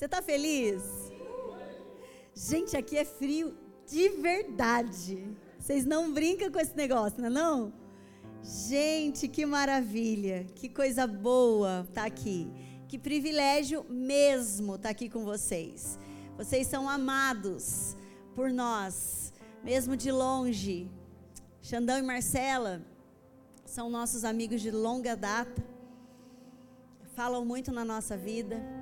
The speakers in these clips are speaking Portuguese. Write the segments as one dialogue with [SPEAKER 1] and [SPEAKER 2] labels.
[SPEAKER 1] Você está feliz? Gente, aqui é frio de verdade. Vocês não brincam com esse negócio, não é não? Gente, que maravilha, que coisa boa tá aqui. Que privilégio mesmo estar tá aqui com vocês. Vocês são amados por nós, mesmo de longe. Xandão e Marcela são nossos amigos de longa data. Falam muito na nossa vida.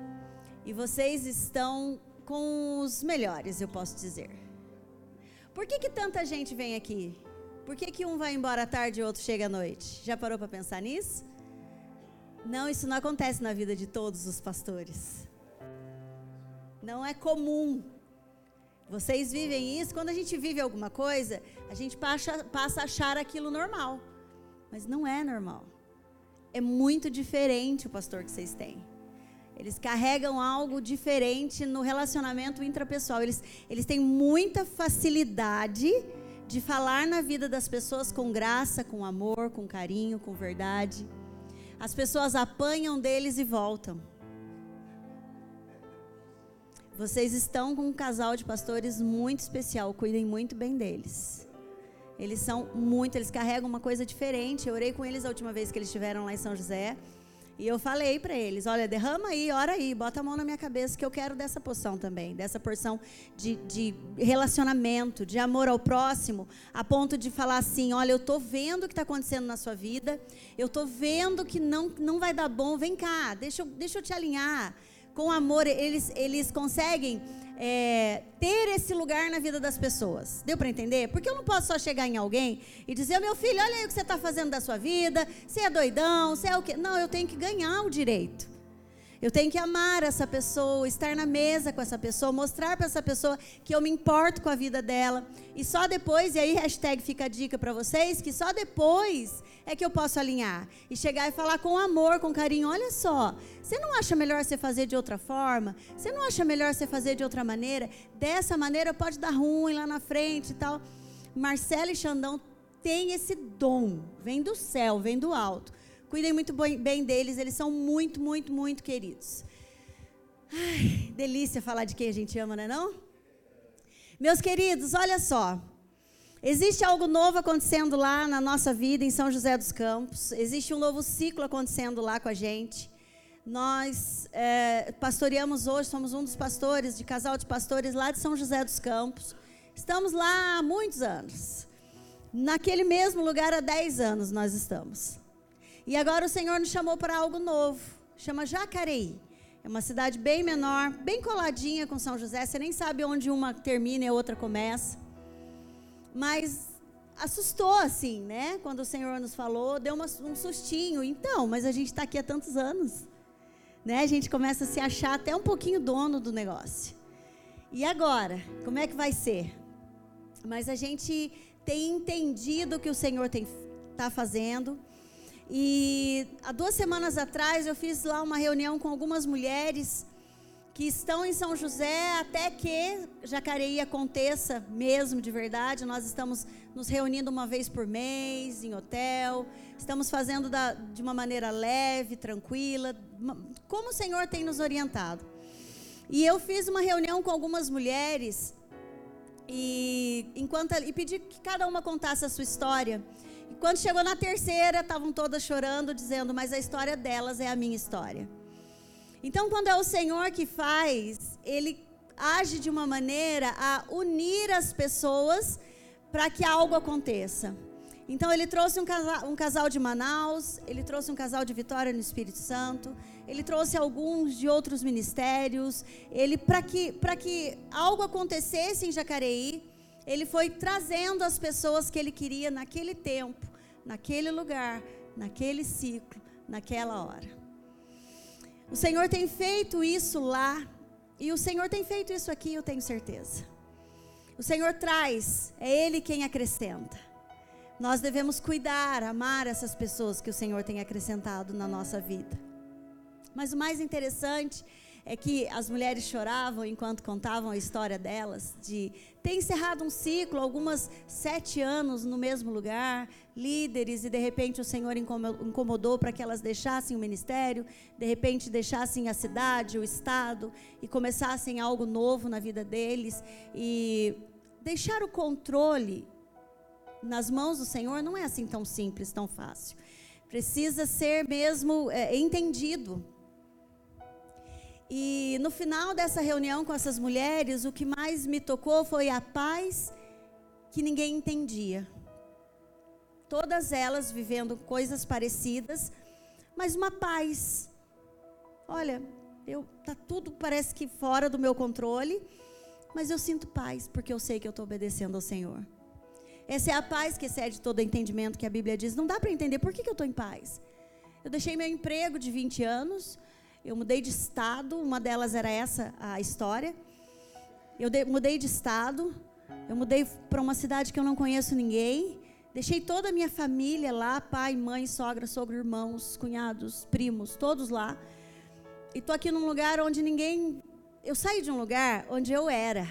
[SPEAKER 1] E vocês estão com os melhores, eu posso dizer. Por que, que tanta gente vem aqui? Por que, que um vai embora à tarde e o outro chega à noite? Já parou para pensar nisso? Não, isso não acontece na vida de todos os pastores. Não é comum. Vocês vivem isso. Quando a gente vive alguma coisa, a gente passa, passa a achar aquilo normal. Mas não é normal. É muito diferente o pastor que vocês têm. Eles carregam algo diferente no relacionamento intrapessoal. Eles, eles têm muita facilidade de falar na vida das pessoas com graça, com amor, com carinho, com verdade. As pessoas apanham deles e voltam. Vocês estão com um casal de pastores muito especial, cuidem muito bem deles. Eles são muito, eles carregam uma coisa diferente. Eu orei com eles a última vez que eles estiveram lá em São José. E eu falei para eles: olha, derrama aí, ora aí, bota a mão na minha cabeça que eu quero dessa poção também, dessa porção de, de relacionamento, de amor ao próximo, a ponto de falar assim: olha, eu estou vendo o que está acontecendo na sua vida, eu estou vendo que não, não vai dar bom, vem cá, deixa deixa eu te alinhar. Com amor, eles, eles conseguem é, ter esse lugar na vida das pessoas. Deu para entender? Porque eu não posso só chegar em alguém e dizer, meu filho, olha aí o que você está fazendo da sua vida, você é doidão, você é o quê? Não, eu tenho que ganhar o direito. Eu tenho que amar essa pessoa, estar na mesa com essa pessoa, mostrar para essa pessoa que eu me importo com a vida dela. E só depois, e aí hashtag fica a dica para vocês, que só depois é que eu posso alinhar. E chegar e falar com amor, com carinho. Olha só, você não acha melhor você fazer de outra forma? Você não acha melhor você fazer de outra maneira? Dessa maneira pode dar ruim lá na frente e tal. Marcelo e Xandão têm esse dom. Vem do céu, vem do alto Cuidem muito bem deles, eles são muito, muito, muito queridos. Ai, delícia falar de quem a gente ama, não é não? Meus queridos, olha só. Existe algo novo acontecendo lá na nossa vida em São José dos Campos. Existe um novo ciclo acontecendo lá com a gente. Nós é, pastoreamos hoje, somos um dos pastores, de casal de pastores lá de São José dos Campos. Estamos lá há muitos anos. Naquele mesmo lugar há 10 anos nós estamos. E agora o Senhor nos chamou para algo novo. Chama Jacareí. É uma cidade bem menor, bem coladinha com São José. Você nem sabe onde uma termina e a outra começa. Mas assustou assim, né? Quando o Senhor nos falou, deu uma, um sustinho. Então, mas a gente está aqui há tantos anos. Né? A gente começa a se achar até um pouquinho dono do negócio. E agora? Como é que vai ser? Mas a gente tem entendido o que o Senhor está fazendo. E há duas semanas atrás eu fiz lá uma reunião com algumas mulheres que estão em São José até que Jacareí aconteça mesmo de verdade. Nós estamos nos reunindo uma vez por mês em hotel, estamos fazendo da, de uma maneira leve, tranquila, como o Senhor tem nos orientado. E eu fiz uma reunião com algumas mulheres e enquanto e pedi que cada uma contasse a sua história. E quando chegou na terceira, estavam todas chorando, dizendo: Mas a história delas é a minha história. Então, quando é o Senhor que faz, Ele age de uma maneira a unir as pessoas para que algo aconteça. Então, ele trouxe um casal, um casal, de Manaus, ele trouxe um casal de Vitória no Espírito Santo, ele trouxe alguns de outros ministérios, ele para que, que algo acontecesse em Jacareí, ele foi trazendo as pessoas que ele queria naquele tempo, naquele lugar, naquele ciclo, naquela hora. O Senhor tem feito isso lá, e o Senhor tem feito isso aqui, eu tenho certeza. O Senhor traz, é Ele quem acrescenta. Nós devemos cuidar, amar essas pessoas que o Senhor tem acrescentado na nossa vida. Mas o mais interessante é que as mulheres choravam enquanto contavam a história delas, de ter encerrado um ciclo, algumas sete anos no mesmo lugar, líderes, e de repente o Senhor incomodou para que elas deixassem o ministério, de repente deixassem a cidade, o estado, e começassem algo novo na vida deles. E deixar o controle nas mãos do Senhor não é assim tão simples, tão fácil. Precisa ser mesmo é, entendido. E no final dessa reunião com essas mulheres, o que mais me tocou foi a paz que ninguém entendia. Todas elas vivendo coisas parecidas, mas uma paz. Olha, eu tá tudo parece que fora do meu controle, mas eu sinto paz porque eu sei que eu estou obedecendo ao Senhor. Essa é a paz que excede todo entendimento que a Bíblia diz. Não dá para entender por que, que eu estou em paz. Eu deixei meu emprego de 20 anos, eu mudei de estado, uma delas era essa a história. Eu de, mudei de estado, eu mudei para uma cidade que eu não conheço ninguém. Deixei toda a minha família lá, pai, mãe, sogra, sogro, irmãos, cunhados, primos, todos lá. E tô aqui num lugar onde ninguém. Eu saí de um lugar onde eu era.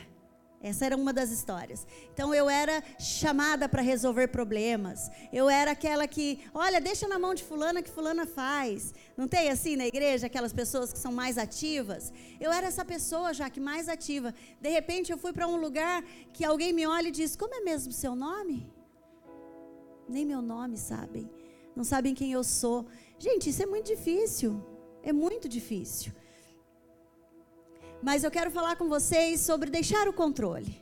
[SPEAKER 1] Essa era uma das histórias. Então eu era chamada para resolver problemas. Eu era aquela que, olha, deixa na mão de fulana que fulana faz. Não tem assim na igreja aquelas pessoas que são mais ativas? Eu era essa pessoa já que mais ativa. De repente eu fui para um lugar que alguém me olha e diz: "Como é mesmo seu nome?" Nem meu nome sabem. Não sabem quem eu sou. Gente, isso é muito difícil. É muito difícil. Mas eu quero falar com vocês sobre deixar o controle,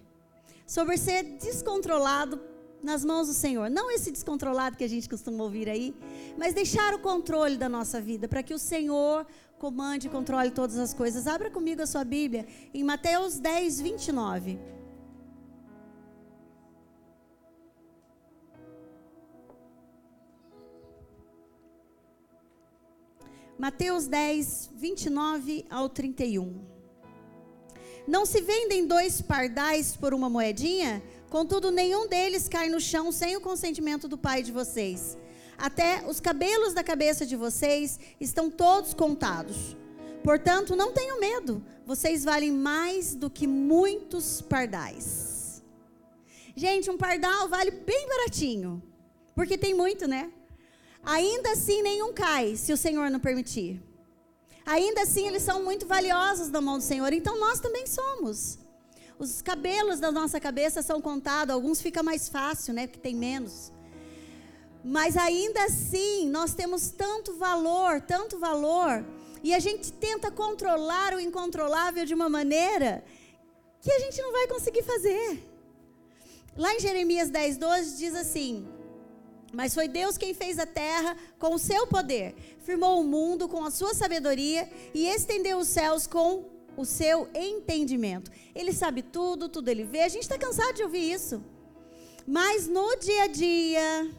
[SPEAKER 1] sobre ser descontrolado nas mãos do Senhor. Não esse descontrolado que a gente costuma ouvir aí, mas deixar o controle da nossa vida, para que o Senhor comande e controle todas as coisas. Abra comigo a sua Bíblia em Mateus 10, 29. Mateus 10, 29 ao 31. Não se vendem dois pardais por uma moedinha? Contudo, nenhum deles cai no chão sem o consentimento do Pai de vocês. Até os cabelos da cabeça de vocês estão todos contados. Portanto, não tenham medo, vocês valem mais do que muitos pardais. Gente, um pardal vale bem baratinho, porque tem muito, né? Ainda assim, nenhum cai, se o Senhor não permitir ainda assim eles são muito valiosos na mão do Senhor. Então nós também somos. Os cabelos da nossa cabeça são contados, alguns fica mais fácil, né, porque tem menos. Mas ainda assim, nós temos tanto valor, tanto valor, e a gente tenta controlar o incontrolável de uma maneira que a gente não vai conseguir fazer. Lá em Jeremias 10, 12 diz assim: mas foi Deus quem fez a terra com o seu poder, firmou o mundo com a sua sabedoria e estendeu os céus com o seu entendimento. Ele sabe tudo, tudo ele vê. A gente está cansado de ouvir isso. Mas no dia a dia,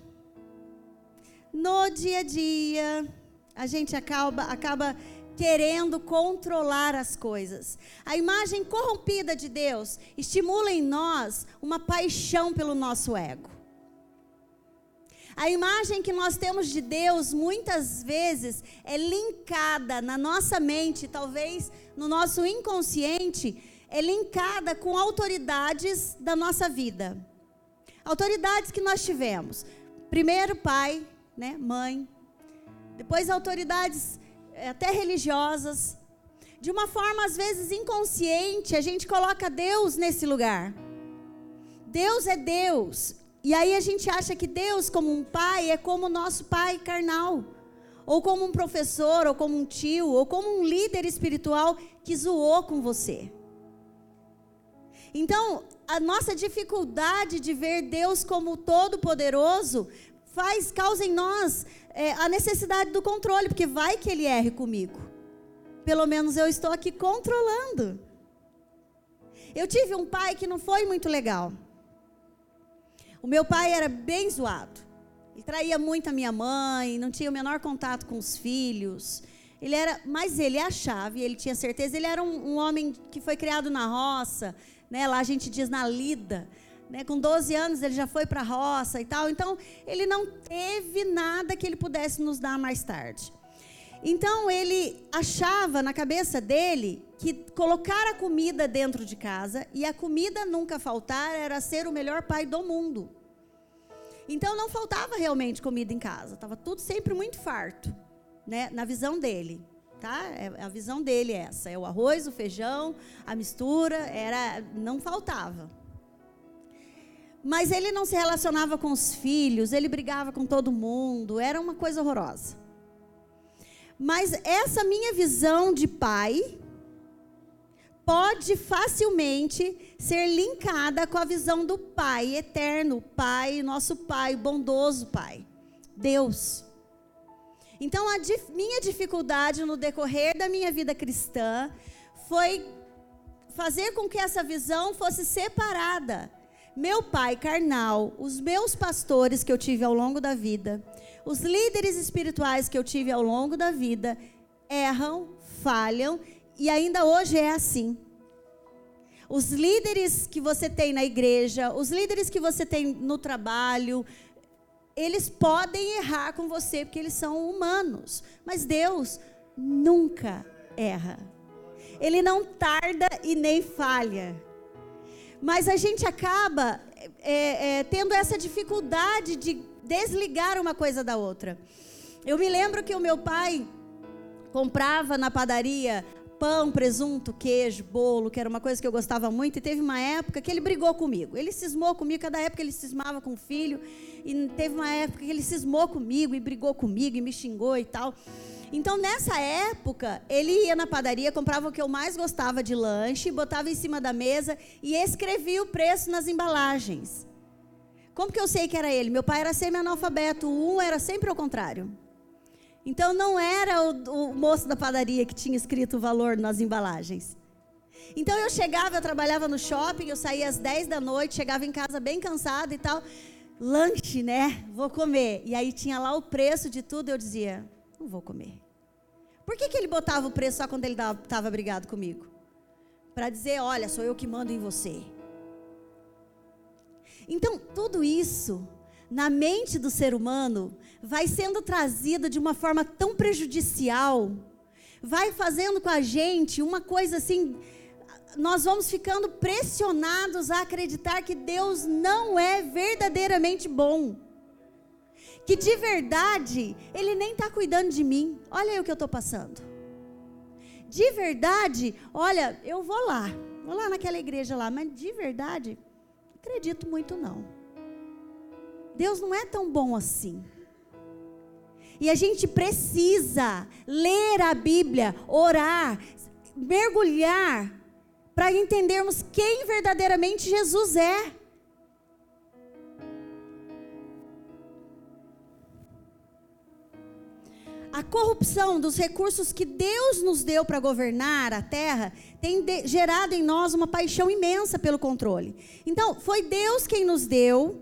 [SPEAKER 1] no dia a dia, a gente acaba, acaba querendo controlar as coisas. A imagem corrompida de Deus estimula em nós uma paixão pelo nosso ego. A imagem que nós temos de Deus muitas vezes é linkada na nossa mente, talvez no nosso inconsciente, é linkada com autoridades da nossa vida. Autoridades que nós tivemos. Primeiro pai, né, mãe. Depois autoridades eh, até religiosas. De uma forma às vezes inconsciente, a gente coloca Deus nesse lugar. Deus é Deus. E aí a gente acha que Deus, como um pai, é como o nosso pai carnal, ou como um professor, ou como um tio, ou como um líder espiritual que zoou com você. Então, a nossa dificuldade de ver Deus como todo-poderoso faz causa em nós é, a necessidade do controle, porque vai que Ele erre comigo. Pelo menos eu estou aqui controlando. Eu tive um pai que não foi muito legal. O meu pai era bem zoado. Ele traía muito a minha mãe, não tinha o menor contato com os filhos. Ele era, mas ele achava, e ele tinha certeza, ele era um, um homem que foi criado na roça, né? Lá a gente diz na lida. Né, com 12 anos ele já foi para a roça e tal, então ele não teve nada que ele pudesse nos dar mais tarde. Então ele achava na cabeça dele que colocar a comida dentro de casa e a comida nunca faltar era ser o melhor pai do mundo. Então não faltava realmente comida em casa, estava tudo sempre muito farto, né? Na visão dele, tá? É, a visão dele é essa, é o arroz, o feijão, a mistura, era não faltava. Mas ele não se relacionava com os filhos, ele brigava com todo mundo, era uma coisa horrorosa. Mas essa minha visão de pai pode facilmente ser linkada com a visão do Pai eterno, Pai, nosso Pai, bondoso Pai, Deus. Então, a dif minha dificuldade no decorrer da minha vida cristã foi fazer com que essa visão fosse separada. Meu pai carnal, os meus pastores que eu tive ao longo da vida, os líderes espirituais que eu tive ao longo da vida erram, falham e ainda hoje é assim. Os líderes que você tem na igreja, os líderes que você tem no trabalho, eles podem errar com você porque eles são humanos, mas Deus nunca erra. Ele não tarda e nem falha. Mas a gente acaba é, é, tendo essa dificuldade de desligar uma coisa da outra. Eu me lembro que o meu pai comprava na padaria pão, presunto, queijo, bolo, que era uma coisa que eu gostava muito, e teve uma época que ele brigou comigo. Ele cismou comigo, cada época ele cismava com o filho, e teve uma época que ele cismou comigo e brigou comigo e me xingou e tal. Então, nessa época, ele ia na padaria, comprava o que eu mais gostava de lanche, botava em cima da mesa e escrevia o preço nas embalagens. Como que eu sei que era ele? Meu pai era semi-analfabeto, um era sempre ao contrário. Então não era o, o, moço da padaria que tinha escrito o valor nas embalagens. Então eu chegava, eu trabalhava no shopping, eu saía às 10 da noite, chegava em casa bem cansada e tal. Lanche, né? Vou comer. E aí tinha lá o preço de tudo, eu dizia, não vou comer. Por que, que ele botava o preço só quando ele estava brigado comigo? Para dizer, olha, sou eu que mando em você. Então, tudo isso, na mente do ser humano, vai sendo trazido de uma forma tão prejudicial, vai fazendo com a gente uma coisa assim. Nós vamos ficando pressionados a acreditar que Deus não é verdadeiramente bom. Que de verdade, Ele nem está cuidando de mim. Olha aí o que eu estou passando. De verdade, olha, eu vou lá, vou lá naquela igreja lá, mas de verdade, Acredito muito não. Deus não é tão bom assim. E a gente precisa ler a Bíblia, orar, mergulhar, para entendermos quem verdadeiramente Jesus é. A corrupção dos recursos que Deus nos deu para governar a terra tem de, gerado em nós uma paixão imensa pelo controle. Então, foi Deus quem nos deu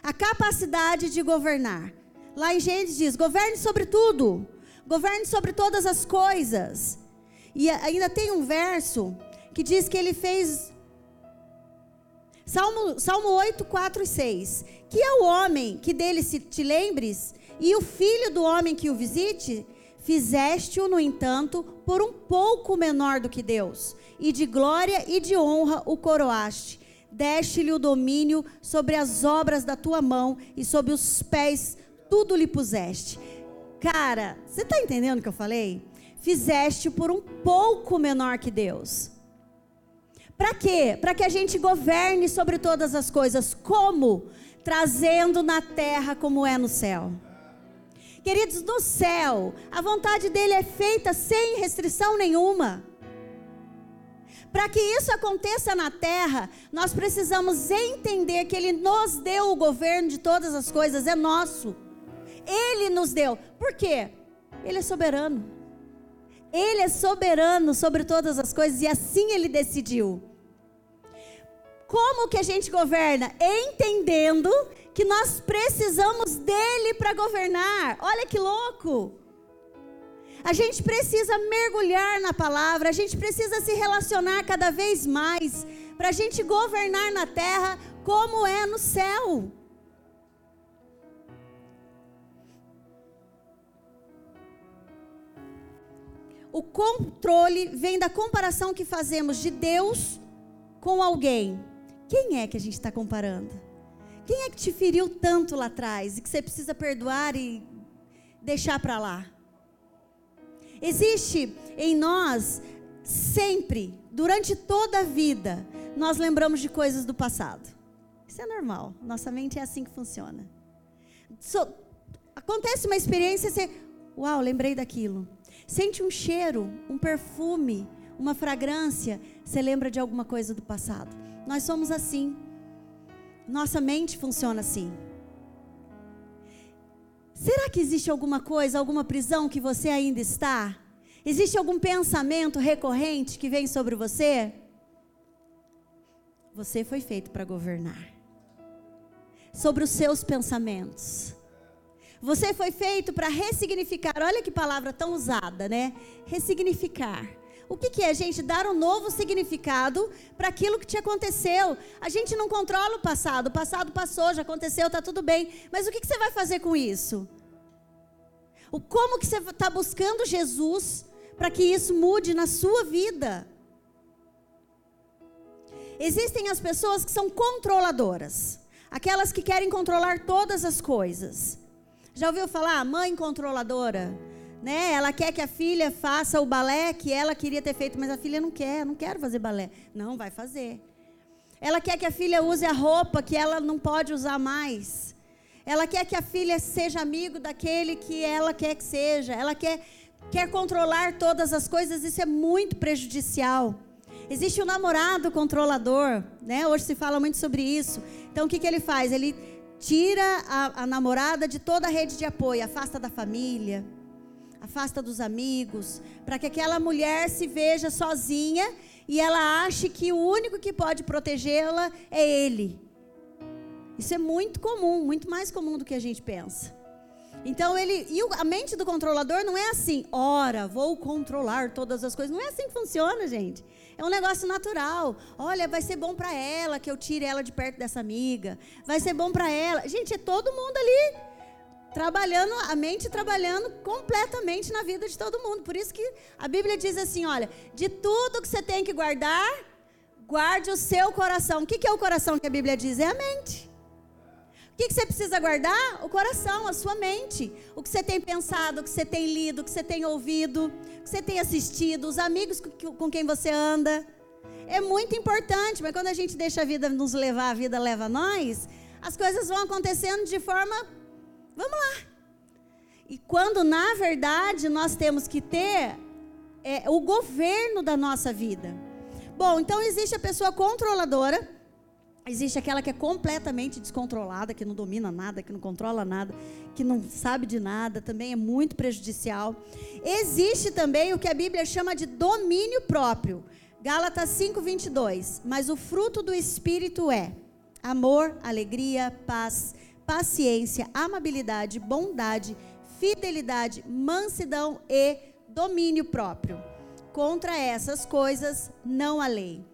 [SPEAKER 1] a capacidade de governar. Lá em Gênesis diz: governe sobre tudo, governe sobre todas as coisas. E ainda tem um verso que diz que ele fez. Salmo, Salmo 8, 4 e 6. Que é o homem que dele se te lembres e o filho do homem que o visite, fizeste-o, no entanto, por um pouco menor do que Deus, e de glória e de honra o coroaste. Deste-lhe o domínio sobre as obras da tua mão, e sobre os pés tudo lhe puseste. Cara, você está entendendo o que eu falei? Fizeste por um pouco menor que Deus. Para quê? Para que a gente governe sobre todas as coisas. Como? Trazendo na terra como é no céu. Queridos, no céu, a vontade dele é feita sem restrição nenhuma. Para que isso aconteça na terra, nós precisamos entender que ele nos deu o governo de todas as coisas, é nosso. Ele nos deu. Por quê? Ele é soberano. Ele é soberano sobre todas as coisas e assim ele decidiu. Como que a gente governa? Entendendo que nós precisamos dele para governar. Olha que louco! A gente precisa mergulhar na palavra, a gente precisa se relacionar cada vez mais para a gente governar na terra como é no céu. o controle vem da comparação que fazemos de Deus com alguém. Quem é que a gente está comparando? Quem é que te feriu tanto lá atrás e que você precisa perdoar e deixar para lá? Existe em nós sempre, durante toda a vida, nós lembramos de coisas do passado. Isso é normal. Nossa mente é assim que funciona. So, acontece uma experiência, você, uau, lembrei daquilo. Sente um cheiro, um perfume, uma fragrância, você lembra de alguma coisa do passado. Nós somos assim. Nossa mente funciona assim. Será que existe alguma coisa, alguma prisão que você ainda está? Existe algum pensamento recorrente que vem sobre você? Você foi feito para governar. Sobre os seus pensamentos. Você foi feito para ressignificar. Olha que palavra tão usada, né? Ressignificar. O que, que é, gente? Dar um novo significado para aquilo que te aconteceu. A gente não controla o passado. O passado passou, já aconteceu, está tudo bem. Mas o que, que você vai fazer com isso? O como que você está buscando Jesus para que isso mude na sua vida? Existem as pessoas que são controladoras, aquelas que querem controlar todas as coisas. Já ouviu falar? Mãe controladora. Né? Ela quer que a filha faça o balé que ela queria ter feito, mas a filha não quer, não quero fazer balé. Não, vai fazer. Ela quer que a filha use a roupa que ela não pode usar mais. Ela quer que a filha seja amigo daquele que ela quer que seja. Ela quer, quer controlar todas as coisas, isso é muito prejudicial. Existe o um namorado controlador, né? Hoje se fala muito sobre isso. Então o que, que ele faz? Ele tira a, a namorada de toda a rede de apoio, afasta da família, afasta dos amigos, para que aquela mulher se veja sozinha e ela ache que o único que pode protegê-la é ele. Isso é muito comum, muito mais comum do que a gente pensa. Então ele e a mente do controlador não é assim, ora, vou controlar todas as coisas. Não é assim que funciona, gente. É um negócio natural. Olha, vai ser bom para ela que eu tire ela de perto dessa amiga. Vai ser bom para ela. Gente, é todo mundo ali trabalhando, a mente trabalhando completamente na vida de todo mundo. Por isso que a Bíblia diz assim, olha, de tudo que você tem que guardar, guarde o seu coração. O que é o coração que a Bíblia diz? É a mente. O que, você precisa guardar? O coração, a sua mente. O que você tem pensado, o que você tem lido, o que você tem ouvido, o que você tem assistido, os amigos com quem você anda. É muito importante, mas quando a gente deixa a vida nos levar, a vida leva a nós, as coisas vão acontecendo de forma. Vamos lá. E quando, na verdade, nós temos que ter é, o governo da nossa vida. Bom, então existe a pessoa controladora Existe aquela que é completamente descontrolada, que não domina nada, que não controla nada, que não sabe de nada, também é muito prejudicial. Existe também o que a Bíblia chama de domínio próprio. Gálatas 5:22. Mas o fruto do espírito é amor, alegria, paz, paciência, amabilidade, bondade, fidelidade, mansidão e domínio próprio. Contra essas coisas não há lei.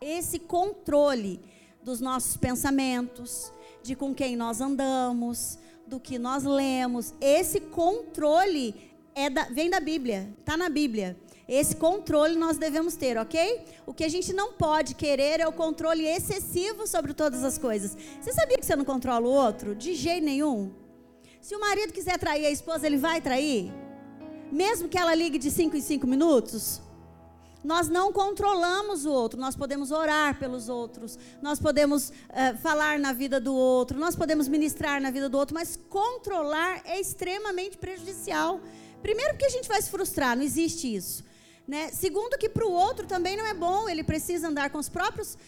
[SPEAKER 1] Esse controle dos nossos pensamentos, de com quem nós andamos, do que nós lemos. Esse controle é da, vem da Bíblia, está na Bíblia. Esse controle nós devemos ter, ok? O que a gente não pode querer é o controle excessivo sobre todas as coisas. Você sabia que você não controla o outro? De jeito nenhum. Se o marido quiser trair a esposa, ele vai trair? Mesmo que ela ligue de 5 em 5 minutos? Nós não controlamos o outro, nós podemos orar pelos outros, nós podemos uh, falar na vida do outro, nós podemos ministrar na vida do outro, mas controlar é extremamente prejudicial. Primeiro, porque a gente vai se frustrar, não existe isso. Né? Segundo, que para o outro também não é bom, ele precisa andar com os próprios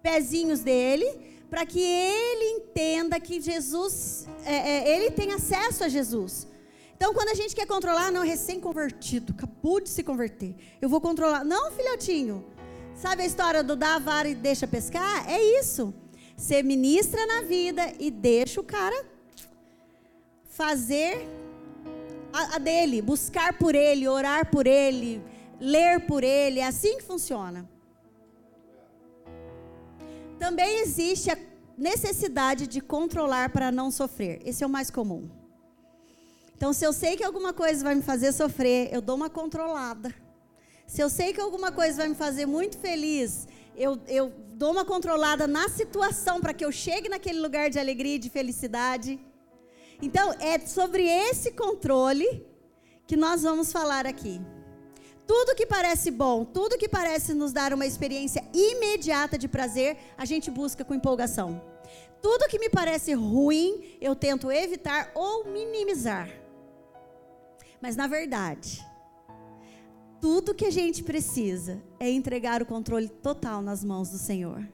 [SPEAKER 1] pezinhos dele, para que ele entenda que Jesus, é, é, ele tem acesso a Jesus. Então, quando a gente quer controlar, não, recém-convertido, acabou de se converter. Eu vou controlar. Não, filhotinho. Sabe a história do dar a vara e deixa pescar? É isso. Você ministra na vida e deixa o cara fazer a, a dele, buscar por ele, orar por ele, ler por ele. É assim que funciona. Também existe a necessidade de controlar para não sofrer. Esse é o mais comum. Então, se eu sei que alguma coisa vai me fazer sofrer, eu dou uma controlada. Se eu sei que alguma coisa vai me fazer muito feliz, eu, eu dou uma controlada na situação para que eu chegue naquele lugar de alegria e de felicidade. Então, é sobre esse controle que nós vamos falar aqui. Tudo que parece bom, tudo que parece nos dar uma experiência imediata de prazer, a gente busca com empolgação. Tudo que me parece ruim, eu tento evitar ou minimizar. Mas na verdade, tudo que a gente precisa é entregar o controle total nas mãos do Senhor.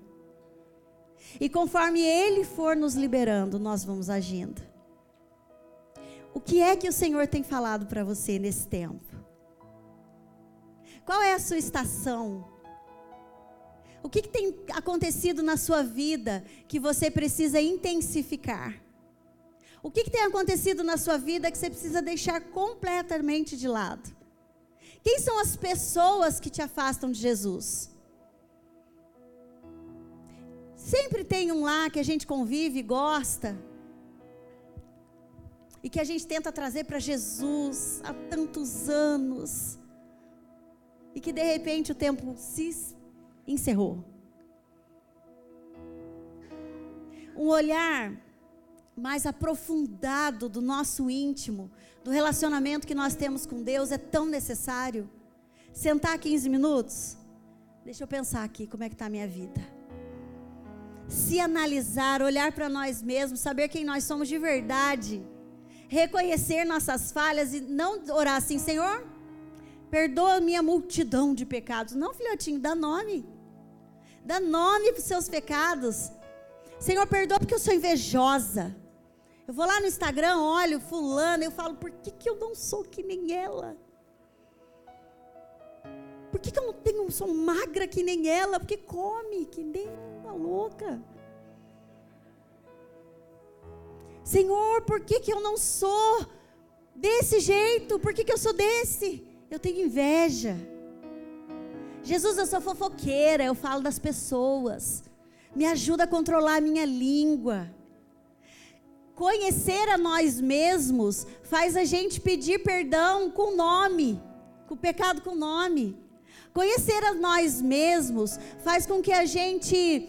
[SPEAKER 1] E conforme Ele for nos liberando, nós vamos agindo. O que é que o Senhor tem falado para você nesse tempo? Qual é a sua estação? O que, que, tem acontecido na sua vida que você precisa intensificar? O que, que tem acontecido na sua vida que você precisa deixar completamente de lado? Quem são as pessoas que te afastam de Jesus? Sempre tem um lá que a gente convive, gosta, e que a gente tenta trazer para Jesus há tantos anos, e que de repente o tempo se encerrou. Um olhar mais aprofundado do nosso íntimo, do relacionamento que nós temos com Deus é tão necessário. Sentar 15 minutos, deixa eu pensar aqui como é que está a minha vida. Se analisar, olhar para nós mesmos, saber quem nós somos de verdade, reconhecer nossas falhas e não orar assim, Senhor, perdoa a minha multidão de pecados. Não, filhotinho, dá nome. Dá nome para os seus pecados. Senhor, perdoa porque eu sou invejosa. Eu vou lá no Instagram, olho fulano, eu falo, por que, que eu não sou que nem ela? Por que, que eu não tenho, sou magra que nem ela? Porque come que nem uma louca. Senhor, por que, que eu não sou desse jeito? Por que, que eu sou desse? Eu tenho inveja. Jesus, eu sou fofoqueira, eu falo das pessoas. Me ajuda a controlar a minha língua. Conhecer a nós mesmos faz a gente pedir perdão com nome, com o pecado com nome. Conhecer a nós mesmos faz com que a gente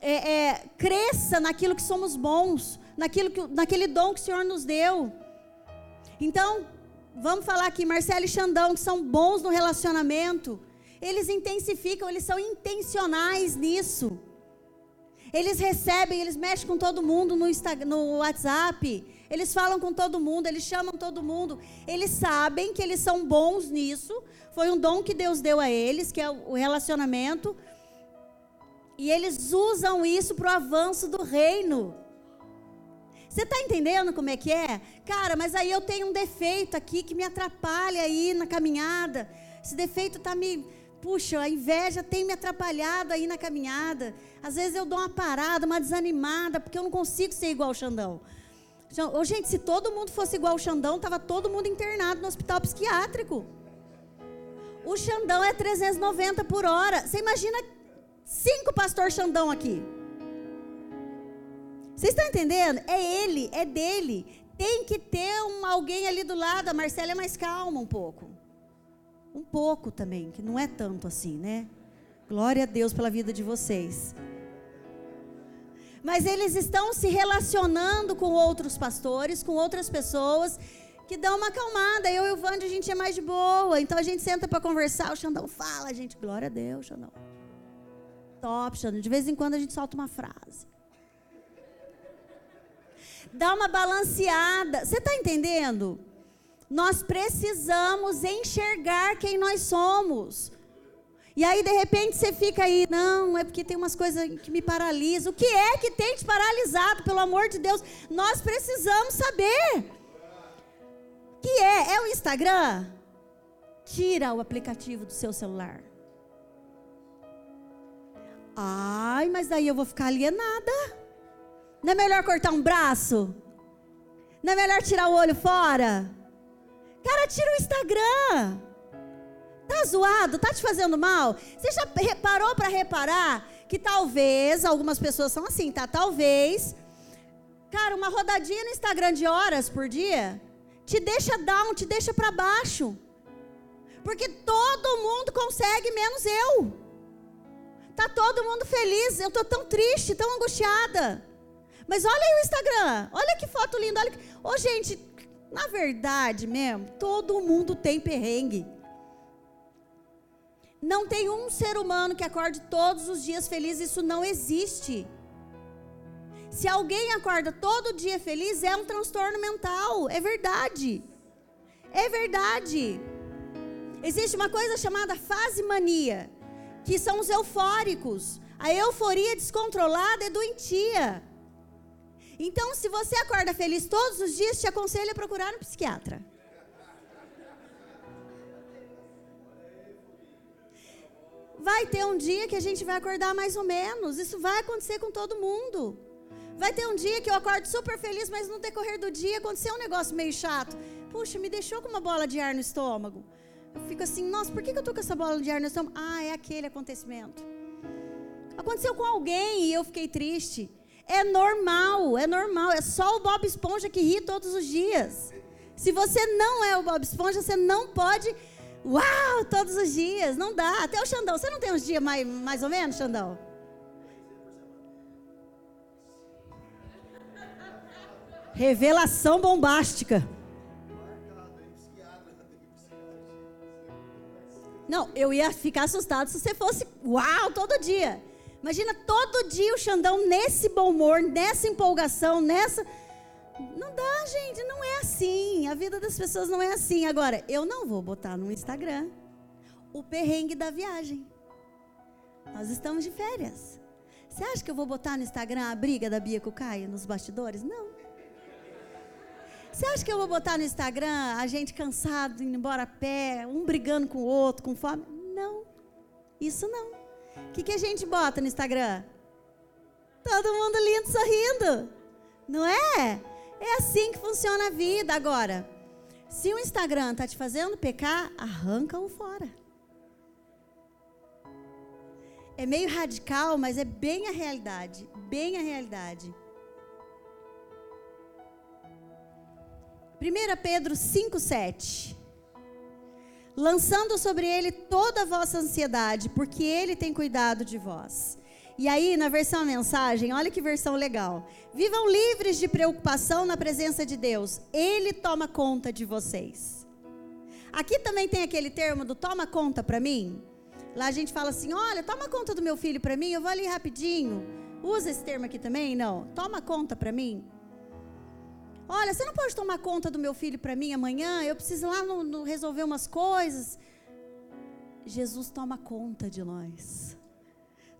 [SPEAKER 1] é, é, cresça naquilo que somos bons, naquilo que, naquele dom que o Senhor nos deu. Então, vamos falar aqui, Marcelo e Xandão, que são bons no relacionamento, eles intensificam, eles são intencionais nisso. Eles recebem, eles mexem com todo mundo no, Instagram, no WhatsApp. Eles falam com todo mundo, eles chamam todo mundo. Eles sabem que eles são bons nisso. Foi um dom que Deus deu a eles, que é o relacionamento. E eles usam isso para o avanço do reino. Você está entendendo como é que é? Cara, mas aí eu tenho um defeito aqui que me atrapalha aí na caminhada. Esse defeito está me puxa, a inveja tem me atrapalhado aí na caminhada. Às vezes eu dou uma parada, uma desanimada, porque eu não consigo ser igual o Xandão. Ô, gente, se todo mundo fosse igual o Xandão, tava todo mundo internado no hospital psiquiátrico. O Xandão é 390 por hora. Você imagina cinco pastor Xandão aqui. Vocês estão entendendo? É ele, é dele. Tem que ter um, alguém ali do lado. A Marcela é mais calma um pouco um pouco também, que não é tanto assim, né? Glória a Deus pela vida de vocês. Mas eles estão se relacionando com outros pastores, com outras pessoas que dão uma acalmada. Eu e o Vande, a gente é mais de boa. Então a gente senta para conversar. O Xandão fala, gente, glória a Deus, Xandão. Top, Xandão. De vez em quando a gente solta uma frase. Dá uma balanceada. Você está entendendo? Nós precisamos enxergar quem nós somos. E aí, de repente, você fica aí, não, é porque tem umas coisas que me paralisam. O que é que tem te paralisado, pelo amor de Deus? Nós precisamos saber. O que é? É o Instagram? Tira o aplicativo do seu celular. Ai, mas daí eu vou ficar alienada. Não é melhor cortar um braço? Não é melhor tirar o olho fora? Cara, tira o Instagram. Tá zoado? Tá te fazendo mal? Você já reparou para reparar que talvez, algumas pessoas são assim, tá? Talvez, cara, uma rodadinha no Instagram de horas por dia. te deixa down, te deixa para baixo. Porque todo mundo consegue, menos eu. Tá todo mundo feliz, eu tô tão triste, tão angustiada. Mas olha aí o Instagram, olha que foto linda, olha. Que... Ô, gente, na verdade mesmo, todo mundo tem perrengue. Não tem um ser humano que acorde todos os dias feliz, isso não existe. Se alguém acorda todo dia feliz, é um transtorno mental, é verdade. É verdade. Existe uma coisa chamada fase mania, que são os eufóricos. A euforia descontrolada é doentia. Então, se você acorda feliz todos os dias, te aconselho a procurar um psiquiatra. Vai ter um dia que a gente vai acordar mais ou menos. Isso vai acontecer com todo mundo. Vai ter um dia que eu acordo super feliz, mas no decorrer do dia aconteceu um negócio meio chato. Puxa, me deixou com uma bola de ar no estômago. Eu fico assim, nossa, por que, eu tô com essa bola de ar no estômago? Ah, é aquele acontecimento. Aconteceu com alguém e eu fiquei triste. É normal, é normal. É só o Bob Esponja que ri todos os dias. Se você não é o Bob Esponja, você não pode. Uau, todos os dias. Não dá. Até o Xandão. Você não tem uns dias mais, mais ou menos, Xandão? Revelação bombástica. Não, eu ia ficar assustado se você fosse, uau, todo dia. Imagina todo dia o Xandão nesse bom humor, nessa empolgação, nessa. Não dá, gente, não é assim. A vida das pessoas não é assim. Agora, eu não vou botar no Instagram o perrengue da viagem. Nós estamos de férias. Você acha que eu vou botar no Instagram a briga da Bia com o Caio nos bastidores? Não. Você acha que eu vou botar no Instagram a gente cansado, indo embora a pé, um brigando com o outro, com fome? Não. Isso não. O que, que a gente bota no Instagram? Todo mundo lindo sorrindo. Não é? É assim que funciona a vida. Agora, se o Instagram está te fazendo pecar, arranca-o fora. É meio radical, mas é bem a realidade. Bem a realidade. 1 Pedro 5,7. Lançando sobre ele toda a vossa ansiedade, porque ele tem cuidado de vós. E aí, na versão mensagem, olha que versão legal. Vivam livres de preocupação na presença de Deus. Ele toma conta de vocês. Aqui também tem aquele termo do toma conta para mim. Lá a gente fala assim: olha, toma conta do meu filho para mim, eu vou ali rapidinho. Usa esse termo aqui também? Não. Toma conta para mim. Olha, você não pode tomar conta do meu filho para mim amanhã? Eu preciso lá no, no resolver umas coisas. Jesus toma conta de nós.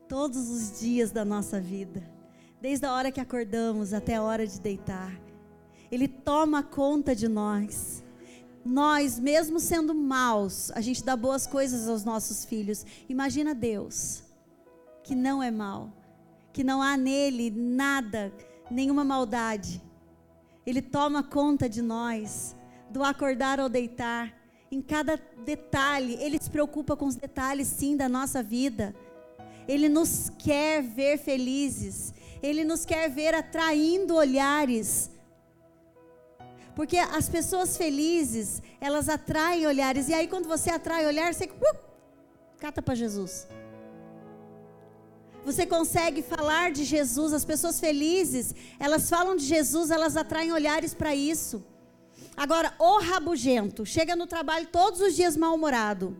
[SPEAKER 1] Todos os dias da nossa vida. Desde a hora que acordamos até a hora de deitar. Ele toma conta de nós. Nós, mesmo sendo maus, a gente dá boas coisas aos nossos filhos. Imagina Deus, que não é mau, que não há nele nada, nenhuma maldade ele toma conta de nós, do acordar ao deitar, em cada detalhe. Ele se preocupa com os detalhes, sim, da nossa vida. Ele nos quer ver felizes. Ele nos quer ver atraindo olhares. Porque as pessoas felizes, elas atraem olhares. E aí, quando você atrai olhar, você uh, cata para Jesus. Você consegue falar de Jesus, as pessoas felizes, elas falam de Jesus, elas atraem olhares para isso. Agora, o rabugento, chega no trabalho todos os dias mal-humorado,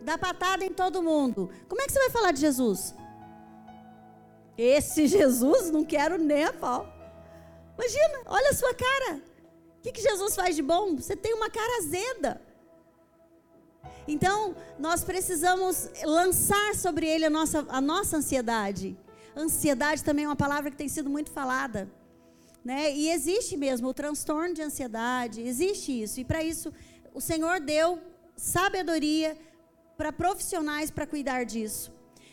[SPEAKER 1] dá patada em todo mundo. Como é que você vai falar de Jesus? Esse Jesus, não quero nem a pau. Imagina, olha a sua cara. O que, que Jesus faz de bom? Você tem uma cara azeda. Então, nós precisamos lançar sobre ele a nossa, a nossa ansiedade. Ansiedade também é uma palavra que tem sido muito falada. Né? E existe mesmo o transtorno de ansiedade, existe isso. E para isso, o Senhor deu sabedoria para profissionais para cuidar disso.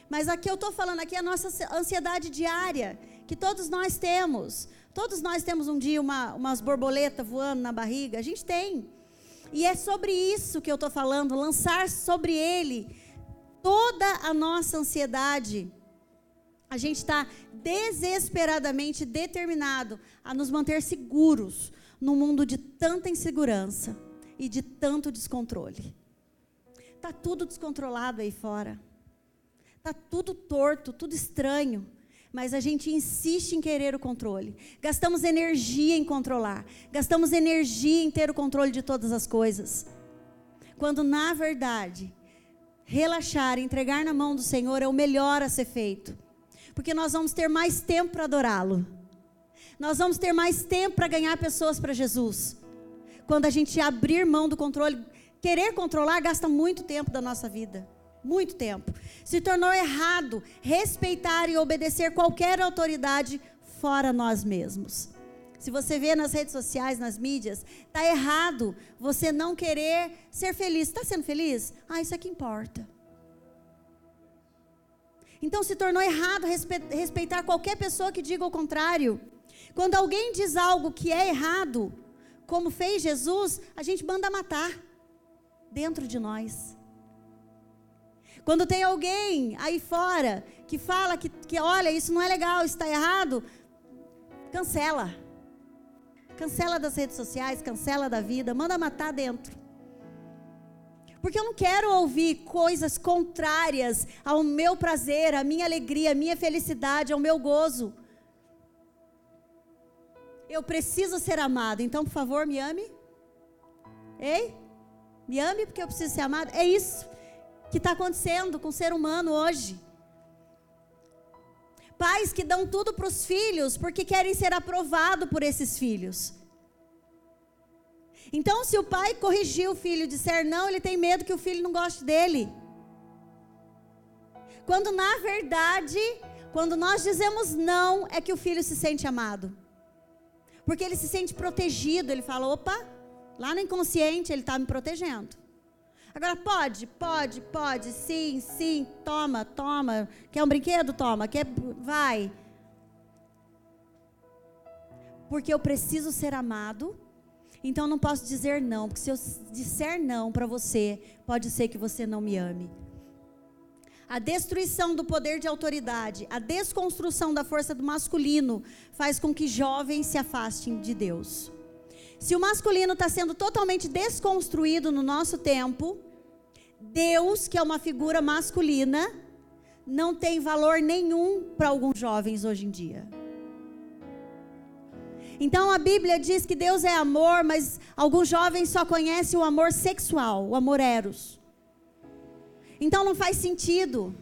[SPEAKER 1] Mas aqui eu estou falando aqui a nossa ansiedade diária, que todos nós temos. Todos nós temos um dia uma, umas borboletas voando na barriga. A gente tem. E é sobre isso que eu estou falando, lançar sobre ele toda a nossa ansiedade. A gente está desesperadamente determinado a nos manter seguros, num mundo de tanta insegurança e de tanto descontrole. Tá tudo descontrolado aí fora. Tá tudo torto, tudo estranho. Mas a gente insiste em querer o controle. Gastamos energia em controlar. Gastamos energia em ter o controle de todas as coisas. Quando na verdade, relaxar, entregar na mão do Senhor é o melhor a ser feito. Porque nós vamos ter mais tempo para adorá-lo. Nós vamos ter mais tempo para ganhar pessoas para Jesus. Quando a gente abrir mão do controle, querer controlar gasta muito tempo da nossa vida. Muito tempo. Se tornou errado respeitar e obedecer qualquer autoridade fora nós mesmos. Se você vê nas redes sociais, nas mídias, tá errado você não querer ser feliz. Está sendo feliz? Ah, isso é que importa. Então se tornou errado respeitar qualquer pessoa que diga o contrário. Quando alguém diz algo que é errado, como fez Jesus, a gente manda matar dentro de nós. Quando tem alguém aí fora que fala que, que olha, isso não é legal, está errado, cancela. Cancela das redes sociais, cancela da vida, manda matar dentro. Porque eu não quero ouvir coisas contrárias ao meu prazer, à minha alegria, à minha felicidade, ao meu gozo. Eu preciso ser amado, então por favor me ame. Ei? Me ame porque eu preciso ser amado. É isso que está acontecendo com o ser humano hoje. Pais que dão tudo para os filhos porque querem ser aprovados por esses filhos. Então, se o pai corrigir o filho e disser não, ele tem medo que o filho não goste dele. Quando na verdade, quando nós dizemos não, é que o filho se sente amado. Porque ele se sente protegido, ele fala: opa, lá no inconsciente ele está me protegendo. Agora, pode, pode, pode, sim, sim, toma, toma. Quer um brinquedo? Toma. Quer, vai. Porque eu preciso ser amado, então não posso dizer não, porque se eu disser não para você, pode ser que você não me ame a destruição do poder de autoridade, a desconstrução da força do masculino faz com que jovens se afastem de Deus. Se o masculino está sendo totalmente desconstruído no nosso tempo, Deus, que é uma figura masculina, não tem valor nenhum para alguns jovens hoje em dia. Então a Bíblia diz que Deus é amor, mas alguns jovens só conhecem o amor sexual, o amor eros. Então não faz sentido.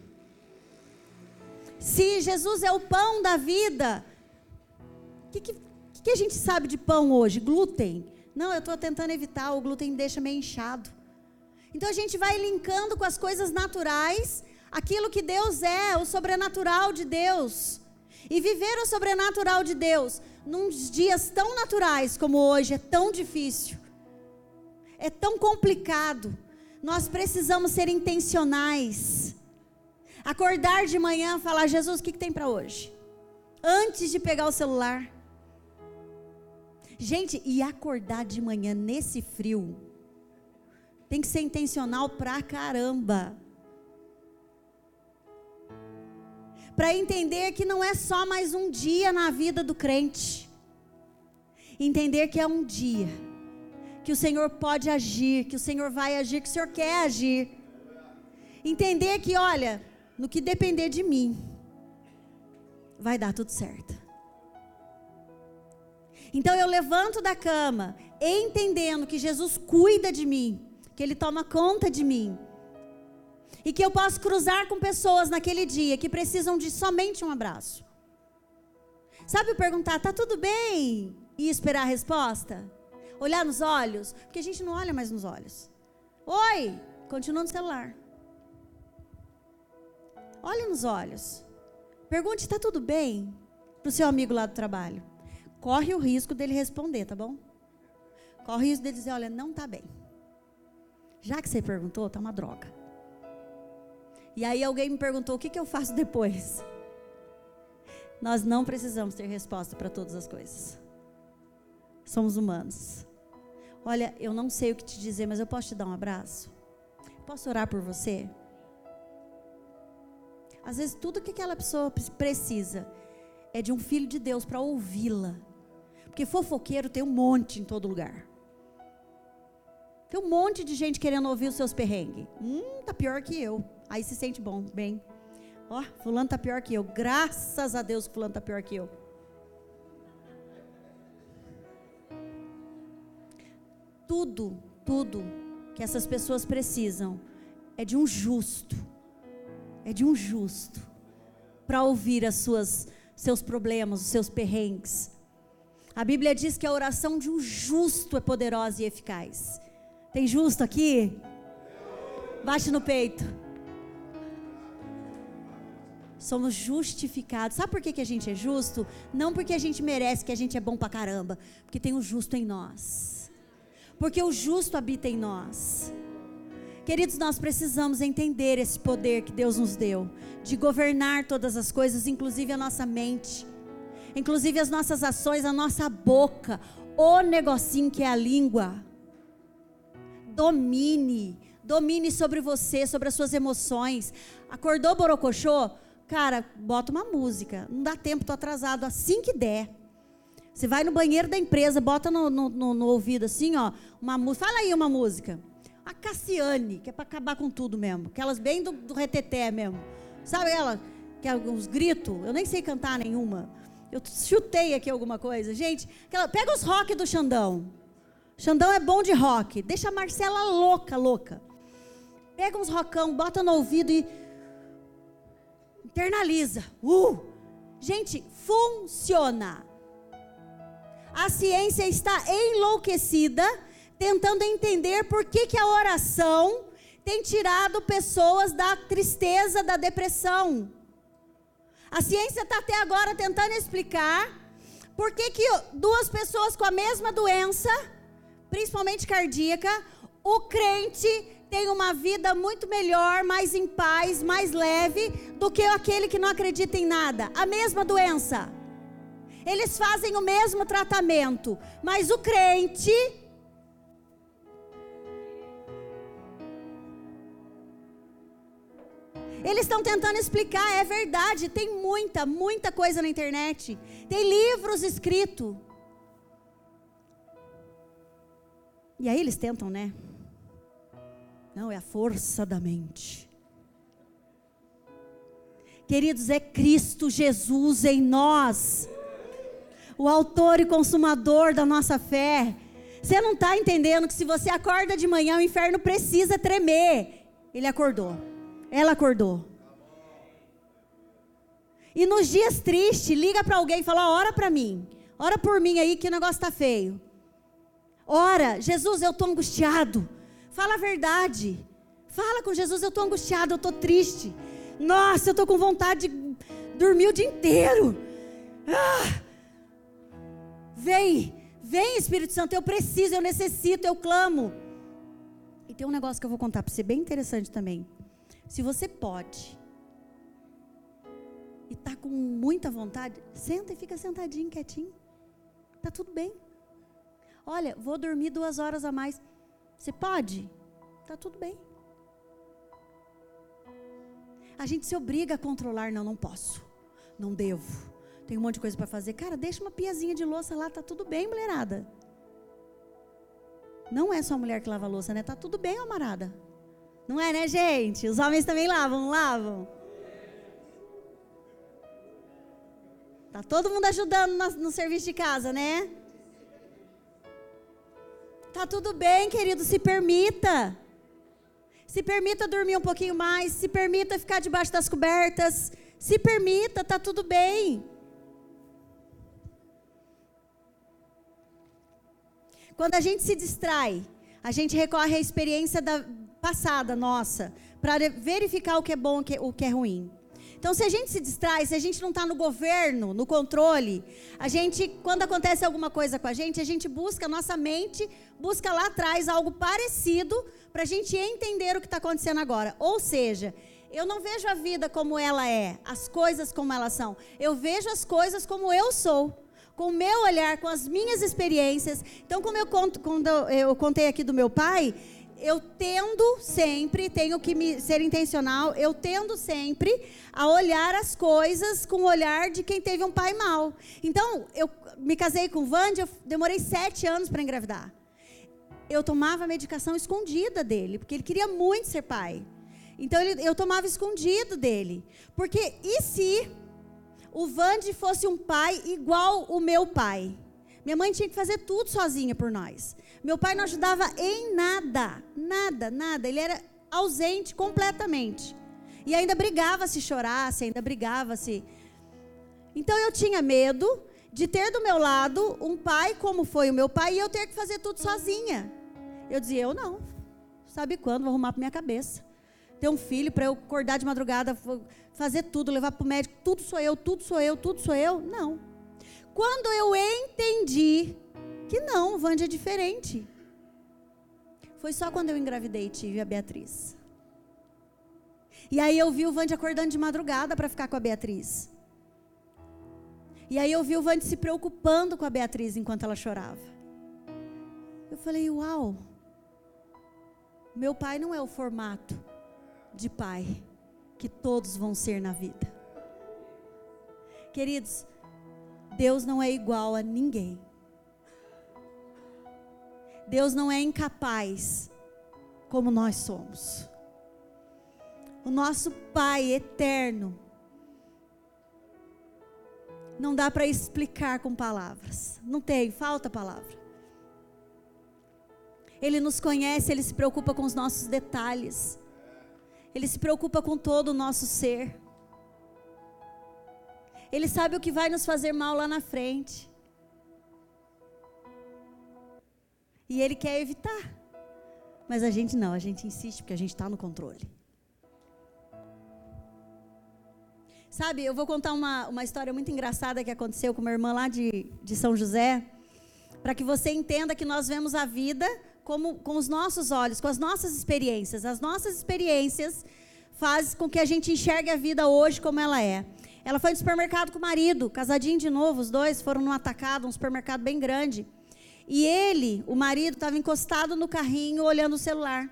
[SPEAKER 1] Se Jesus é o pão da vida, o que, que, que, a gente sabe de pão hoje? Glúten. Não, eu estou tentando evitar, o glúten me deixa meio inchado. Então a gente vai linkando com as coisas naturais, aquilo que Deus é, o sobrenatural de Deus. E viver o sobrenatural de Deus, num dias tão naturais como hoje, é tão difícil, é tão complicado. Nós precisamos ser intencionais. Acordar de manhã, falar: Jesus, o que, que tem para hoje? Antes de pegar o celular. Gente, e acordar de manhã nesse frio, tem que ser intencional pra caramba. Para entender que não é só mais um dia na vida do crente. Entender que é um dia que o Senhor pode agir, que o Senhor vai agir, que o Senhor quer agir. Entender que, olha, no que depender de mim, vai dar tudo certo. Então eu levanto da cama, entendendo que Jesus cuida de mim, que Ele toma conta de mim. E que eu posso cruzar com pessoas naquele dia que precisam de somente um abraço. Sabe perguntar, tá tudo bem? E esperar a resposta? Olhar nos olhos, porque a gente não olha mais nos olhos. Oi, continua no celular. Olhe nos olhos. Pergunte: está tudo bem? Para o seu amigo lá do trabalho. Corre o risco dele responder, tá bom? Corre o risco dele dizer: olha, não está bem. Já que você perguntou, tá uma droga. E aí alguém me perguntou: o que, que eu faço depois? Nós não precisamos ter resposta para todas as coisas. Somos humanos. Olha, eu não sei o que te dizer, mas eu posso te dar um abraço? Posso orar por você? Às vezes, tudo que aquela pessoa precisa é de um filho de Deus para ouvi-la. Porque fofoqueiro tem um monte em todo lugar. Tem um monte de gente querendo ouvir os seus perrengues. Hum, tá pior que eu. Aí se sente bom, bem. Ó, oh, fulano tá pior que eu. Graças a Deus fulano tá pior que eu. Tudo, tudo que essas pessoas precisam é de um justo. É de um justo para ouvir as suas seus problemas, os seus perrengues. A Bíblia diz que a oração de um justo é poderosa e eficaz. Tem justo aqui? Bate no peito. Somos justificados. Sabe por que, que a gente é justo? Não porque a gente merece, que a gente é bom pra caramba. Porque tem o justo em nós. Porque o justo habita em nós. Queridos, nós precisamos entender esse poder que Deus nos deu de governar todas as coisas, inclusive a nossa mente, inclusive as nossas ações, a nossa boca, o negocinho que é a língua domine. Domine sobre você, sobre as suas emoções. Acordou borocochô? Cara, bota uma música. Não dá tempo, tô atrasado. Assim que der. Você vai no banheiro da empresa, bota no, no, no, no ouvido assim, ó, uma música. Fala aí uma música. A Cassiane, que é para acabar com tudo mesmo. Aquelas bem do, do reteté mesmo. Sabe ela? Que é os gritos. Eu nem sei cantar nenhuma. Eu chutei aqui alguma coisa. Gente, aquela, pega os rock do Xandão. Xandão é bom de rock. Deixa a Marcela louca, louca. Pega uns rocão, bota no ouvido e internaliza. Uh! Gente, funciona. A ciência está enlouquecida tentando entender por que, que a oração tem tirado pessoas da tristeza, da depressão. A ciência está até agora tentando explicar por que, que duas pessoas com a mesma doença principalmente cardíaca, o crente tem uma vida muito melhor, mais em paz, mais leve do que aquele que não acredita em nada. A mesma doença. Eles fazem o mesmo tratamento, mas o crente Eles estão tentando explicar, é verdade, tem muita, muita coisa na internet. Tem livros escritos. E aí eles tentam, né? Não, é a força da mente. Queridos, é Cristo Jesus em nós, o autor e consumador da nossa fé. Você não está entendendo que se você acorda de manhã, o inferno precisa tremer. Ele acordou, ela acordou. E nos dias tristes, liga para alguém e fala: ora para mim, ora por mim aí que o negócio está feio. Ora, Jesus, eu estou angustiado. Fala a verdade. Fala com Jesus, eu estou angustiado, eu estou triste. Nossa, eu estou com vontade de dormir o dia inteiro. Ah! Vem, vem Espírito Santo, eu preciso, eu necessito, eu clamo. E tem um negócio que eu vou contar para você bem interessante também. Se você pode e está com muita vontade, senta e fica sentadinho, quietinho. Tá tudo bem. Olha, vou dormir duas horas a mais. Você pode? Tá tudo bem. A gente se obriga a controlar, não, não posso. Não devo. Tem um monte de coisa para fazer. Cara, deixa uma piazinha de louça lá, tá tudo bem, mulherada. Não é só a mulher que lava a louça, né? Tá tudo bem, amarada. Não é, né, gente? Os homens também lavam, lavam? Tá todo mundo ajudando no serviço de casa, né? Tá tudo bem, querido, se permita. Se permita dormir um pouquinho mais, se permita ficar debaixo das cobertas, se permita, tá tudo bem. Quando a gente se distrai, a gente recorre à experiência da passada nossa para verificar o que é bom e o que é ruim. Então, se a gente se distrai, se a gente não está no governo, no controle, a gente, quando acontece alguma coisa com a gente, a gente busca, nossa mente busca lá atrás algo parecido para a gente entender o que está acontecendo agora. Ou seja, eu não vejo a vida como ela é, as coisas como elas são. Eu vejo as coisas como eu sou com o meu olhar, com as minhas experiências. Então, como eu conto, quando eu contei aqui do meu pai, eu tendo sempre, tenho que me, ser intencional, eu tendo sempre a olhar as coisas com o olhar de quem teve um pai mau. Então, eu me casei com o Vande, eu demorei sete anos para engravidar. Eu tomava medicação escondida dele, porque ele queria muito ser pai. Então, ele, eu tomava escondido dele. Porque e se o Vande fosse um pai igual o meu pai? Minha mãe tinha que fazer tudo sozinha por nós. Meu pai não ajudava em nada, nada, nada. Ele era ausente completamente. E ainda brigava se chorasse, ainda brigava se. Então eu tinha medo de ter do meu lado um pai como foi o meu pai e eu ter que fazer tudo sozinha. Eu dizia, eu não. Sabe quando? Vou arrumar para minha cabeça. Ter um filho para eu acordar de madrugada, fazer tudo, levar para o médico, tudo sou eu, tudo sou eu, tudo sou eu. Não. Quando eu entendi que não, Vande é diferente. Foi só quando eu engravidei e tive a Beatriz. E aí eu vi o Vande acordando de madrugada para ficar com a Beatriz. E aí eu vi o Vande se preocupando com a Beatriz enquanto ela chorava. Eu falei, uau, meu pai não é o formato de pai que todos vão ser na vida. Queridos, Deus não é igual a ninguém. Deus não é incapaz como nós somos. O nosso Pai eterno não dá para explicar com palavras. Não tem, falta palavra. Ele nos conhece, ele se preocupa com os nossos detalhes. Ele se preocupa com todo o nosso ser. Ele sabe o que vai nos fazer mal lá na frente. E ele quer evitar. Mas a gente não, a gente insiste porque a gente está no controle. Sabe, eu vou contar uma, uma história muito engraçada que aconteceu com uma irmã lá de, de São José, para que você entenda que nós vemos a vida como, com os nossos olhos, com as nossas experiências. As nossas experiências fazem com que a gente enxergue a vida hoje como ela é. Ela foi no supermercado com o marido, casadinho de novo, os dois foram num atacado, um supermercado bem grande. E ele, o marido, estava encostado no carrinho olhando o celular.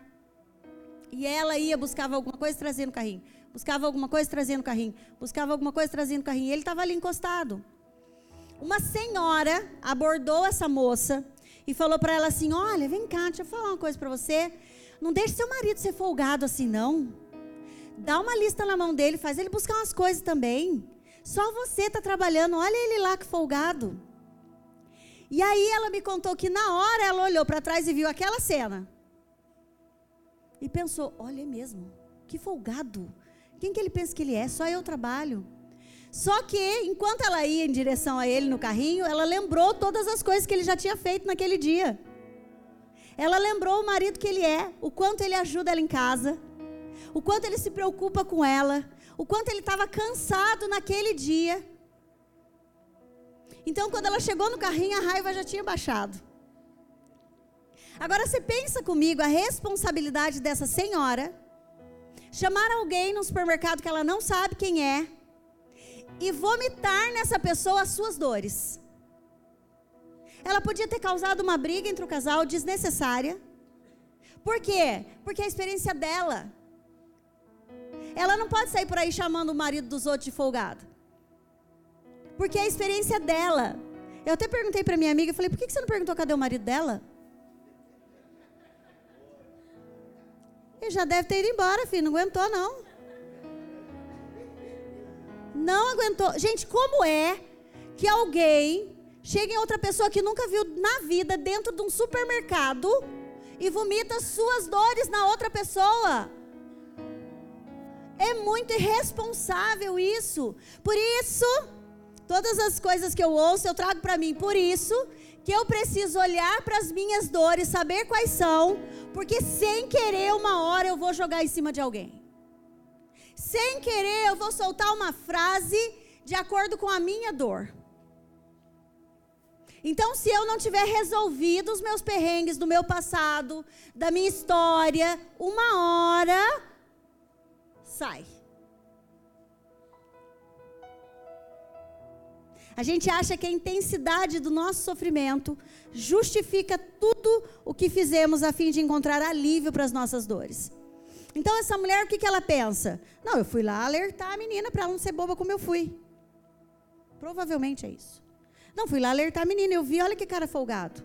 [SPEAKER 1] E ela ia, buscava alguma coisa, trazia no carrinho. Buscava alguma coisa, trazia no carrinho. Buscava alguma coisa, trazia no carrinho. E ele estava ali encostado. Uma senhora abordou essa moça e falou para ela assim: Olha, vem cá, deixa eu falar uma coisa para você. Não deixe seu marido ser folgado assim, não. Dá uma lista na mão dele, faz ele buscar umas coisas também. Só você está trabalhando, olha ele lá que folgado. E aí ela me contou que na hora ela olhou para trás e viu aquela cena. E pensou: olha é mesmo, que folgado. Quem que ele pensa que ele é? Só eu trabalho. Só que, enquanto ela ia em direção a ele no carrinho, ela lembrou todas as coisas que ele já tinha feito naquele dia. Ela lembrou o marido que ele é, o quanto ele ajuda ela em casa, o quanto ele se preocupa com ela, o quanto ele estava cansado naquele dia. Então, quando ela chegou no carrinho, a raiva já tinha baixado. Agora, você pensa comigo a responsabilidade dessa senhora chamar alguém no supermercado que ela não sabe quem é e vomitar nessa pessoa as suas dores. Ela podia ter causado uma briga entre o casal desnecessária. Por quê? Porque a experiência dela. Ela não pode sair por aí chamando o marido dos outros de folgado. Porque é a experiência dela. Eu até perguntei para minha amiga, falei, por que você não perguntou cadê o marido dela? Ele já deve ter ido embora, filho, não aguentou não. Não aguentou. Gente, como é que alguém chega em outra pessoa que nunca viu na vida dentro de um supermercado e vomita suas dores na outra pessoa? É muito irresponsável isso. Por isso, Todas as coisas que eu ouço, eu trago para mim. Por isso que eu preciso olhar para as minhas dores, saber quais são, porque sem querer, uma hora eu vou jogar em cima de alguém. Sem querer, eu vou soltar uma frase de acordo com a minha dor. Então, se eu não tiver resolvido os meus perrengues do meu passado, da minha história, uma hora sai. A gente acha que a intensidade do nosso sofrimento justifica tudo o que fizemos a fim de encontrar alívio para as nossas dores. Então, essa mulher, o que, que ela pensa? Não, eu fui lá alertar a menina para ela não ser boba como eu fui. Provavelmente é isso. Não, fui lá alertar a menina, eu vi, olha que cara folgado.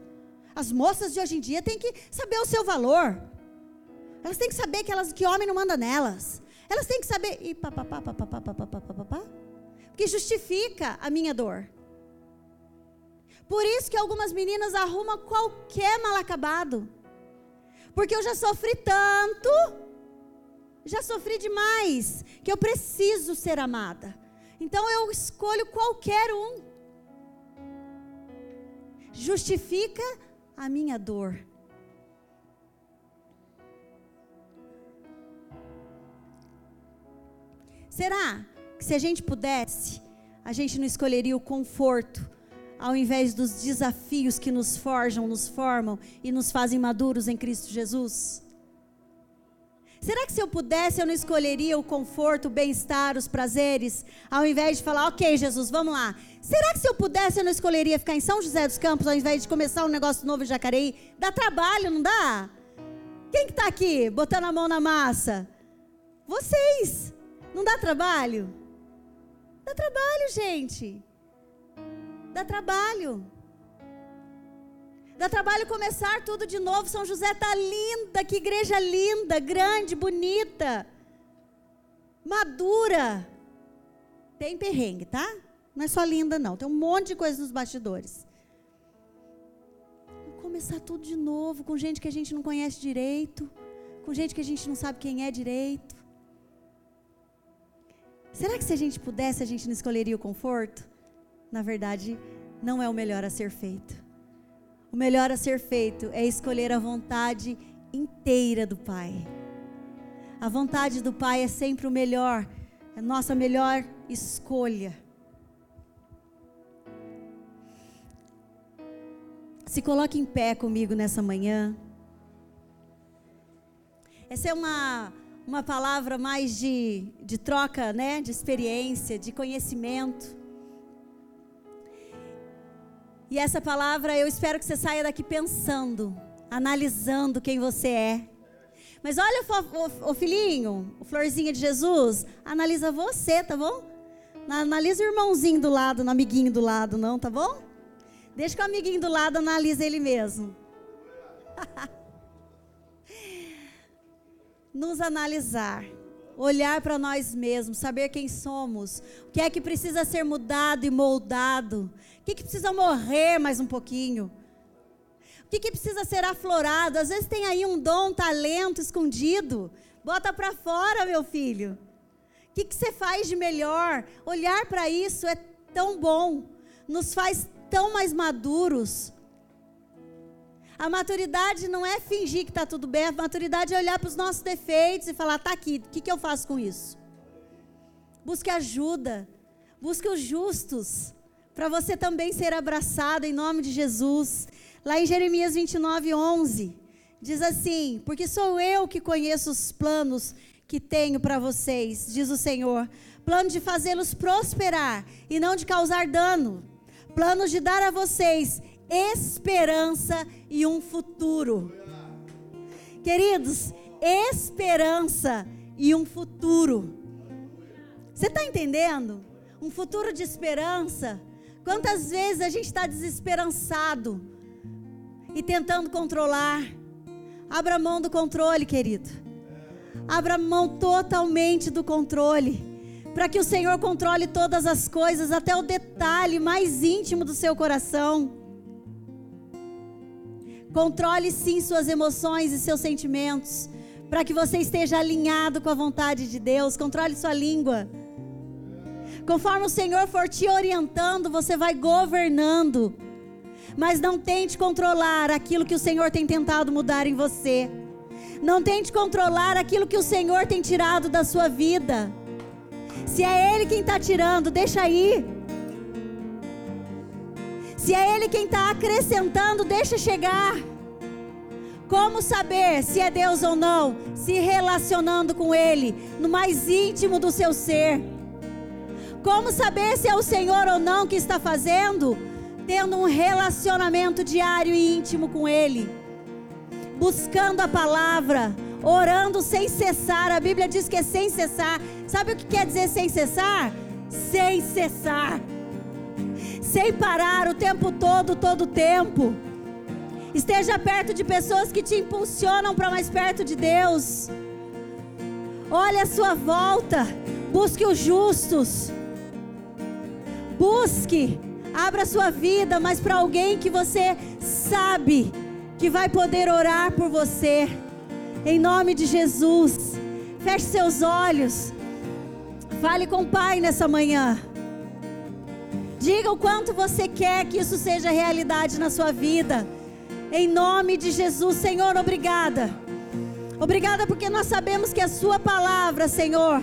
[SPEAKER 1] As moças de hoje em dia têm que saber o seu valor. Elas têm que saber que, elas, que homem não manda nelas. Elas têm que saber. E papapá, papapá, papapá, papapá. Porque justifica a minha dor. Por isso que algumas meninas arrumam qualquer mal acabado. Porque eu já sofri tanto, já sofri demais, que eu preciso ser amada. Então eu escolho qualquer um. Justifica a minha dor. Será que se a gente pudesse, a gente não escolheria o conforto, ao invés dos desafios que nos forjam, nos formam e nos fazem maduros em Cristo Jesus? Será que se eu pudesse, eu não escolheria o conforto, o bem-estar, os prazeres, ao invés de falar, ok, Jesus, vamos lá. Será que se eu pudesse, eu não escolheria ficar em São José dos Campos, ao invés de começar um negócio novo em Jacareí? Dá trabalho, não dá? Quem que está aqui, botando a mão na massa? Vocês. Não dá trabalho? Dá trabalho, gente. Dá trabalho. Dá trabalho começar tudo de novo. São José tá linda, que igreja linda, grande, bonita, madura. Tem perrengue, tá? Não é só linda, não. Tem um monte de coisa nos bastidores. Vamos começar tudo de novo, com gente que a gente não conhece direito, com gente que a gente não sabe quem é direito. Será que se a gente pudesse, a gente não escolheria o conforto? Na verdade, não é o melhor a ser feito. O melhor a ser feito é escolher a vontade inteira do Pai. A vontade do Pai é sempre o melhor, é a nossa melhor escolha. Se coloque em pé comigo nessa manhã. Essa é uma uma palavra mais de, de troca, né? De experiência, de conhecimento. E essa palavra eu espero que você saia daqui pensando, analisando quem você é. Mas olha o, filhinho, o florzinha de Jesus, analisa você, tá bom? Analisa o irmãozinho do lado, o amiguinho do lado, não, tá bom? Deixa que o amiguinho do lado analise ele mesmo. nos analisar, olhar para nós mesmos, saber quem somos, o que é que precisa ser mudado e moldado, o que, que precisa morrer mais um pouquinho, o que, que precisa ser aflorado. Às vezes tem aí um dom, um talento escondido, bota para fora, meu filho. O que, que você faz de melhor? Olhar para isso é tão bom, nos faz tão mais maduros. A maturidade não é fingir que está tudo bem, a maturidade é olhar para os nossos defeitos e falar: está aqui, o que, que eu faço com isso? Busque ajuda, busque os justos, para você também ser abraçado em nome de Jesus. Lá em Jeremias 29, 11, diz assim: Porque sou eu que conheço os planos que tenho para vocês, diz o Senhor. Plano de fazê-los prosperar e não de causar dano. Planos de dar a vocês esperança e um futuro. Queridos, esperança e um futuro. Você está entendendo? Um futuro de esperança. Quantas vezes a gente está desesperançado e tentando controlar? Abra mão do controle, querido. Abra mão totalmente do controle. Para que o Senhor controle todas as coisas, até o detalhe mais íntimo do seu coração. Controle sim suas emoções e seus sentimentos, para que você esteja alinhado com a vontade de Deus. Controle sua língua. Conforme o Senhor for te orientando, você vai governando. Mas não tente controlar aquilo que o Senhor tem tentado mudar em você. Não tente controlar aquilo que o Senhor tem tirado da sua vida. Se é Ele quem está tirando, deixa aí. Se é Ele quem está acrescentando, deixa chegar. Como saber se é Deus ou não? Se relacionando com Ele, no mais íntimo do seu ser. Como saber se é o Senhor ou não que está fazendo? Tendo um relacionamento diário e íntimo com Ele, buscando a palavra, orando sem cessar. A Bíblia diz que é sem cessar. Sabe o que quer dizer sem cessar? Sem cessar, sem parar o tempo todo, todo o tempo. Esteja perto de pessoas que te impulsionam para mais perto de Deus. Olhe a sua volta, busque os justos. Busque, abra sua vida, mas para alguém que você sabe que vai poder orar por você. Em nome de Jesus. Feche seus olhos. Fale com o Pai nessa manhã. Diga o quanto você quer que isso seja realidade na sua vida. Em nome de Jesus, Senhor, obrigada. Obrigada porque nós sabemos que a Sua palavra, Senhor,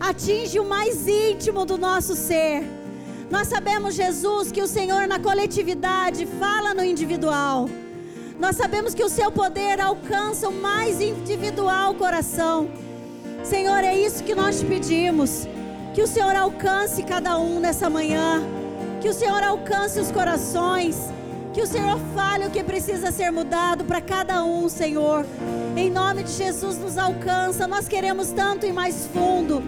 [SPEAKER 1] atinge o mais íntimo do nosso ser. Nós sabemos, Jesus, que o Senhor na coletividade fala no individual. Nós sabemos que o seu poder alcança o mais individual coração. Senhor, é isso que nós te pedimos. Que o Senhor alcance cada um nessa manhã. Que o Senhor alcance os corações. Que o Senhor fale o que precisa ser mudado para cada um, Senhor. Em nome de Jesus, nos alcança. Nós queremos tanto ir mais fundo.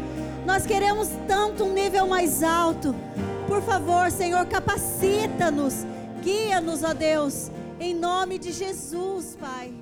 [SPEAKER 1] Nós queremos tanto um nível mais alto. Por favor, Senhor, capacita-nos, guia-nos, ó Deus, em nome de Jesus, Pai.